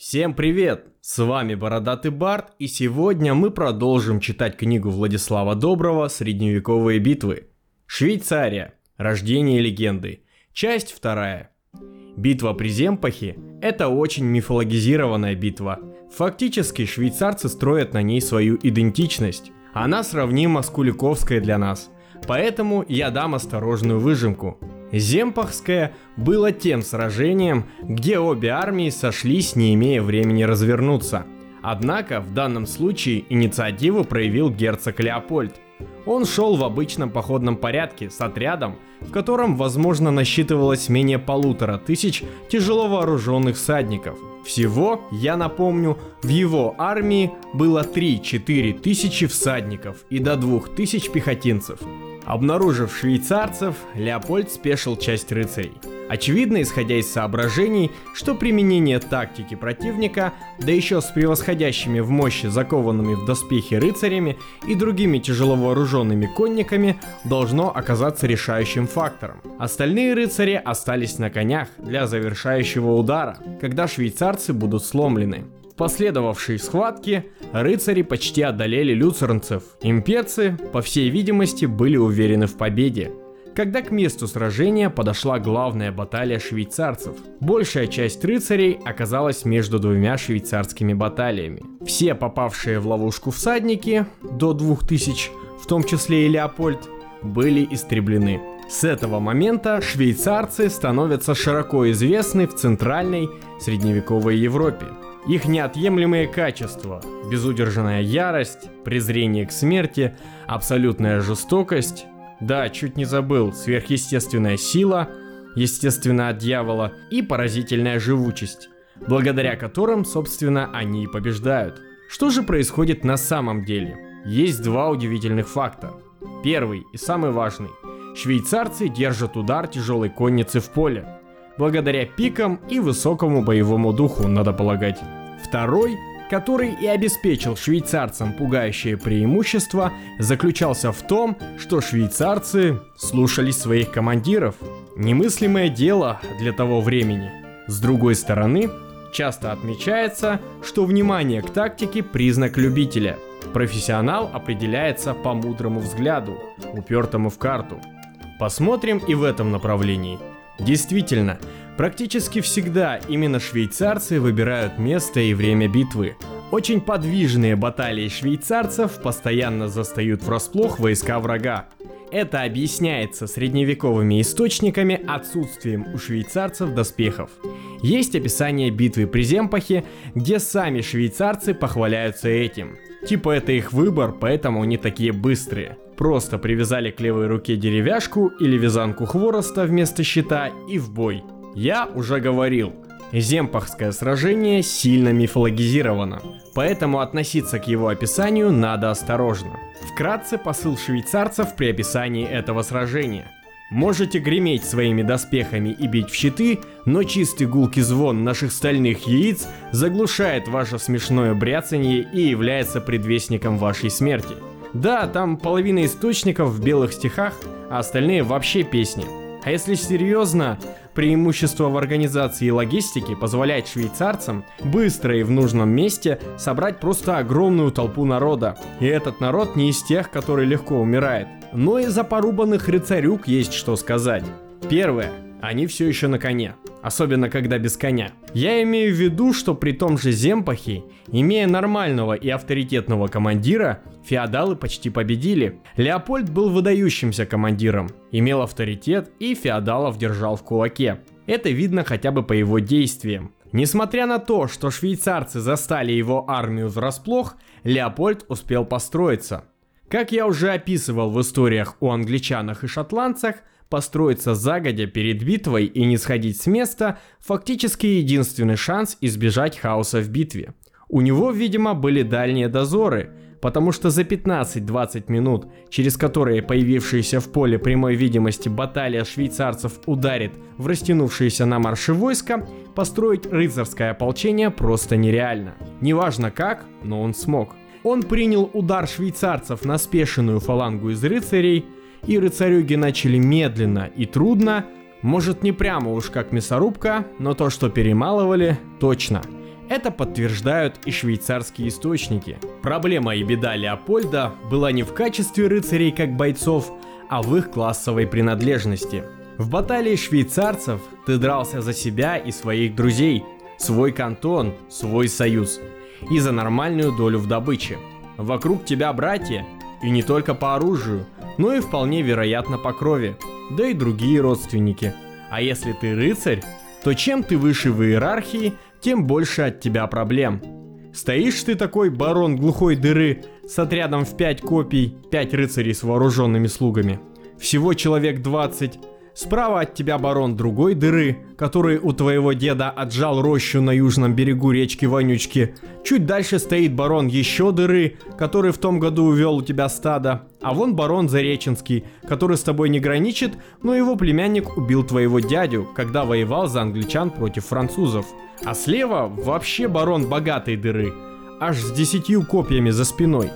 Всем привет! С вами Бородатый Барт, и сегодня мы продолжим читать книгу Владислава Доброго «Средневековые битвы». Швейцария. Рождение легенды. Часть вторая. Битва при Земпахе – это очень мифологизированная битва. Фактически швейцарцы строят на ней свою идентичность. Она сравнима с Куликовской для нас. Поэтому я дам осторожную выжимку – Земпахское было тем сражением, где обе армии сошлись, не имея времени развернуться. Однако в данном случае инициативу проявил герцог Леопольд. Он шел в обычном походном порядке с отрядом, в котором, возможно, насчитывалось менее полутора тысяч тяжело вооруженных всадников. Всего, я напомню, в его армии было 3-4 тысячи всадников и до 2 тысяч пехотинцев. Обнаружив швейцарцев, Леопольд спешил часть рыцарей. Очевидно, исходя из соображений, что применение тактики противника, да еще с превосходящими в мощи закованными в доспехи рыцарями и другими тяжело вооруженными конниками, должно оказаться решающим фактором. Остальные рыцари остались на конях для завершающего удара, когда швейцарцы будут сломлены последовавшей схватке рыцари почти одолели люцернцев. Имперцы, по всей видимости, были уверены в победе. Когда к месту сражения подошла главная баталия швейцарцев, большая часть рыцарей оказалась между двумя швейцарскими баталиями. Все попавшие в ловушку всадники, до 2000, в том числе и Леопольд, были истреблены. С этого момента швейцарцы становятся широко известны в центральной средневековой Европе. Их неотъемлемые качества – безудержная ярость, презрение к смерти, абсолютная жестокость, да, чуть не забыл, сверхъестественная сила, естественно от дьявола, и поразительная живучесть, благодаря которым, собственно, они и побеждают. Что же происходит на самом деле? Есть два удивительных факта. Первый и самый важный. Швейцарцы держат удар тяжелой конницы в поле – благодаря пикам и высокому боевому духу, надо полагать. Второй, который и обеспечил швейцарцам пугающее преимущество, заключался в том, что швейцарцы слушались своих командиров. Немыслимое дело для того времени. С другой стороны, часто отмечается, что внимание к тактике – признак любителя. Профессионал определяется по мудрому взгляду, упертому в карту. Посмотрим и в этом направлении – Действительно, практически всегда именно швейцарцы выбирают место и время битвы. Очень подвижные баталии швейцарцев постоянно застают врасплох войска врага. Это объясняется средневековыми источниками отсутствием у швейцарцев доспехов. Есть описание битвы при Земпахе, где сами швейцарцы похваляются этим. Типа это их выбор, поэтому они такие быстрые. Просто привязали к левой руке деревяшку или вязанку хвороста вместо щита и в бой. Я уже говорил, Земпахское сражение сильно мифологизировано, поэтому относиться к его описанию надо осторожно. Вкратце посыл швейцарцев при описании этого сражения. Можете греметь своими доспехами и бить в щиты, но чистый гулкий звон наших стальных яиц заглушает ваше смешное бряцанье и является предвестником вашей смерти – да, там половина источников в белых стихах, а остальные вообще песни. А если серьезно, преимущество в организации и логистике позволяет швейцарцам быстро и в нужном месте собрать просто огромную толпу народа. И этот народ не из тех, который легко умирает. Но и за порубанных рыцарюк есть что сказать. Первое они все еще на коне, особенно когда без коня. Я имею в виду, что при том же Земпахе, имея нормального и авторитетного командира, феодалы почти победили. Леопольд был выдающимся командиром, имел авторитет и феодалов держал в кулаке. Это видно хотя бы по его действиям. Несмотря на то, что швейцарцы застали его армию врасплох, Леопольд успел построиться. Как я уже описывал в историях о англичанах и шотландцах, построиться загодя перед битвой и не сходить с места – фактически единственный шанс избежать хаоса в битве. У него, видимо, были дальние дозоры, потому что за 15-20 минут, через которые появившаяся в поле прямой видимости баталия швейцарцев ударит в растянувшиеся на марше войска, построить рыцарское ополчение просто нереально. Неважно как, но он смог. Он принял удар швейцарцев на спешенную фалангу из рыцарей – и рыцарюги начали медленно и трудно, может не прямо уж как мясорубка, но то, что перемалывали, точно. Это подтверждают и швейцарские источники. Проблема и беда Леопольда была не в качестве рыцарей как бойцов, а в их классовой принадлежности. В баталии швейцарцев ты дрался за себя и своих друзей, свой кантон, свой союз и за нормальную долю в добыче. Вокруг тебя братья, и не только по оружию, но и вполне вероятно по крови, да и другие родственники. А если ты рыцарь, то чем ты выше в иерархии, тем больше от тебя проблем. Стоишь ты такой барон глухой дыры с отрядом в 5 копий, 5 рыцарей с вооруженными слугами. Всего человек 20, Справа от тебя барон другой дыры, который у твоего деда отжал рощу на южном берегу речки Вонючки. Чуть дальше стоит барон еще дыры, который в том году увел у тебя стадо. А вон барон Зареченский, который с тобой не граничит, но его племянник убил твоего дядю, когда воевал за англичан против французов. А слева вообще барон богатой дыры, аж с десятью копьями за спиной.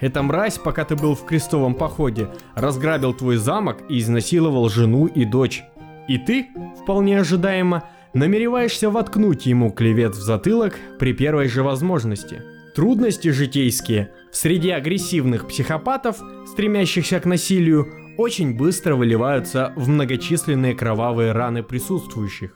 Эта мразь, пока ты был в крестовом походе, разграбил твой замок и изнасиловал жену и дочь. И ты, вполне ожидаемо, намереваешься воткнуть ему клевет в затылок при первой же возможности. Трудности житейские среди агрессивных психопатов, стремящихся к насилию, очень быстро выливаются в многочисленные кровавые раны присутствующих.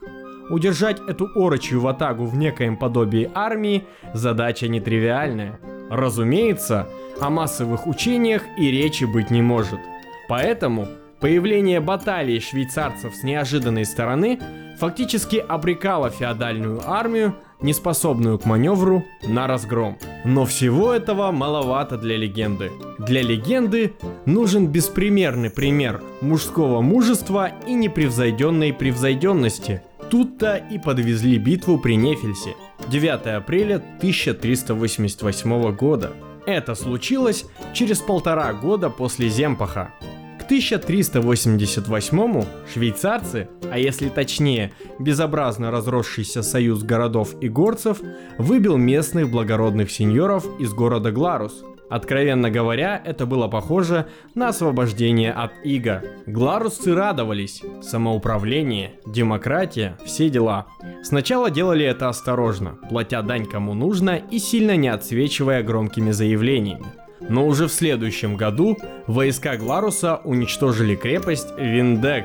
Удержать эту орочью ватагу в некоем подобии армии задача нетривиальная. Разумеется, о массовых учениях и речи быть не может. Поэтому появление баталии швейцарцев с неожиданной стороны фактически обрекало феодальную армию, неспособную к маневру, на разгром. Но всего этого маловато для легенды. Для легенды нужен беспримерный пример мужского мужества и непревзойденной превзойденности. Тут-то и подвезли битву при Нефельсе. 9 апреля 1388 года. Это случилось через полтора года после Земпаха. К 1388 швейцарцы, а если точнее, безобразно разросшийся союз городов и горцев, выбил местных благородных сеньоров из города Гларус – Откровенно говоря, это было похоже на освобождение от иго. Гларусцы радовались. Самоуправление, демократия, все дела. Сначала делали это осторожно, платя дань кому нужно и сильно не отсвечивая громкими заявлениями. Но уже в следующем году войска Гларуса уничтожили крепость Виндек,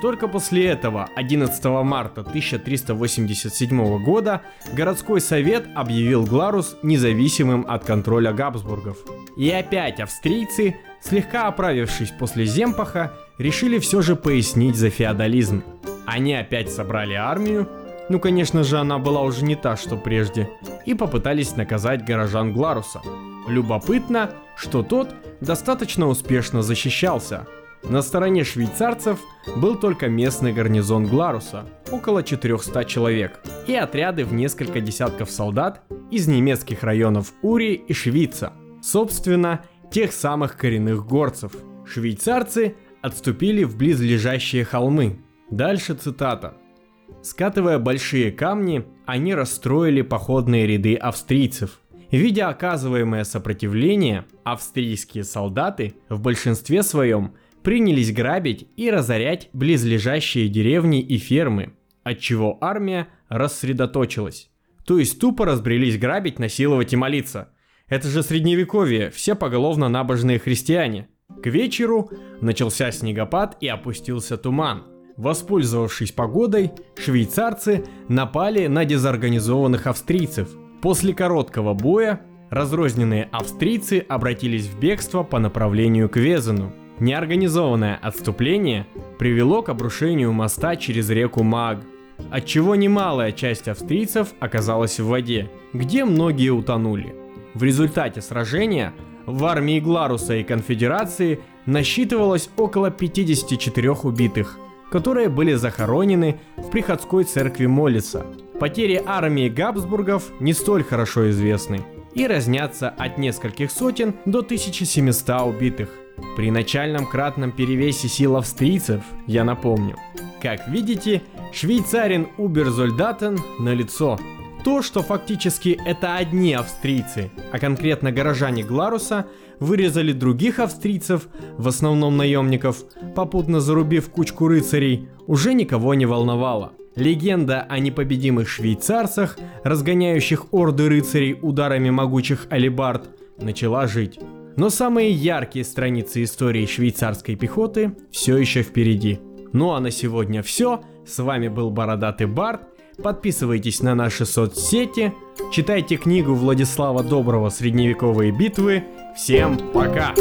только после этого, 11 марта 1387 года, городской совет объявил Гларус независимым от контроля Габсбургов. И опять австрийцы, слегка оправившись после Земпаха, решили все же пояснить за феодализм. Они опять собрали армию, ну конечно же она была уже не та, что прежде, и попытались наказать горожан Гларуса. Любопытно, что тот достаточно успешно защищался – на стороне швейцарцев был только местный гарнизон Гларуса, около 400 человек, и отряды в несколько десятков солдат из немецких районов Ури и Швейца, собственно, тех самых коренных горцев. Швейцарцы отступили в близлежащие холмы. Дальше цитата. Скатывая большие камни, они расстроили походные ряды австрийцев. Видя оказываемое сопротивление, австрийские солдаты в большинстве своем принялись грабить и разорять близлежащие деревни и фермы, отчего армия рассредоточилась. То есть тупо разбрелись грабить, насиловать и молиться. Это же средневековье, все поголовно набожные христиане. К вечеру начался снегопад и опустился туман. Воспользовавшись погодой, швейцарцы напали на дезорганизованных австрийцев. После короткого боя разрозненные австрийцы обратились в бегство по направлению к Везену. Неорганизованное отступление привело к обрушению моста через реку Маг, отчего немалая часть австрийцев оказалась в воде, где многие утонули. В результате сражения в армии Гларуса и Конфедерации насчитывалось около 54 убитых, которые были захоронены в приходской церкви Молица. Потери армии Габсбургов не столь хорошо известны и разнятся от нескольких сотен до 1700 убитых. При начальном кратном перевесе сил австрийцев, я напомню. Как видите, швейцарин Уберзольдатен на лицо. То, что фактически это одни австрийцы, а конкретно горожане Гларуса, вырезали других австрийцев, в основном наемников, попутно зарубив кучку рыцарей, уже никого не волновало. Легенда о непобедимых швейцарцах, разгоняющих орды рыцарей ударами могучих алибард, начала жить. Но самые яркие страницы истории швейцарской пехоты все еще впереди. Ну а на сегодня все. С вами был Бородатый Барт. Подписывайтесь на наши соцсети, читайте книгу Владислава Доброго «Средневековые битвы». Всем пока!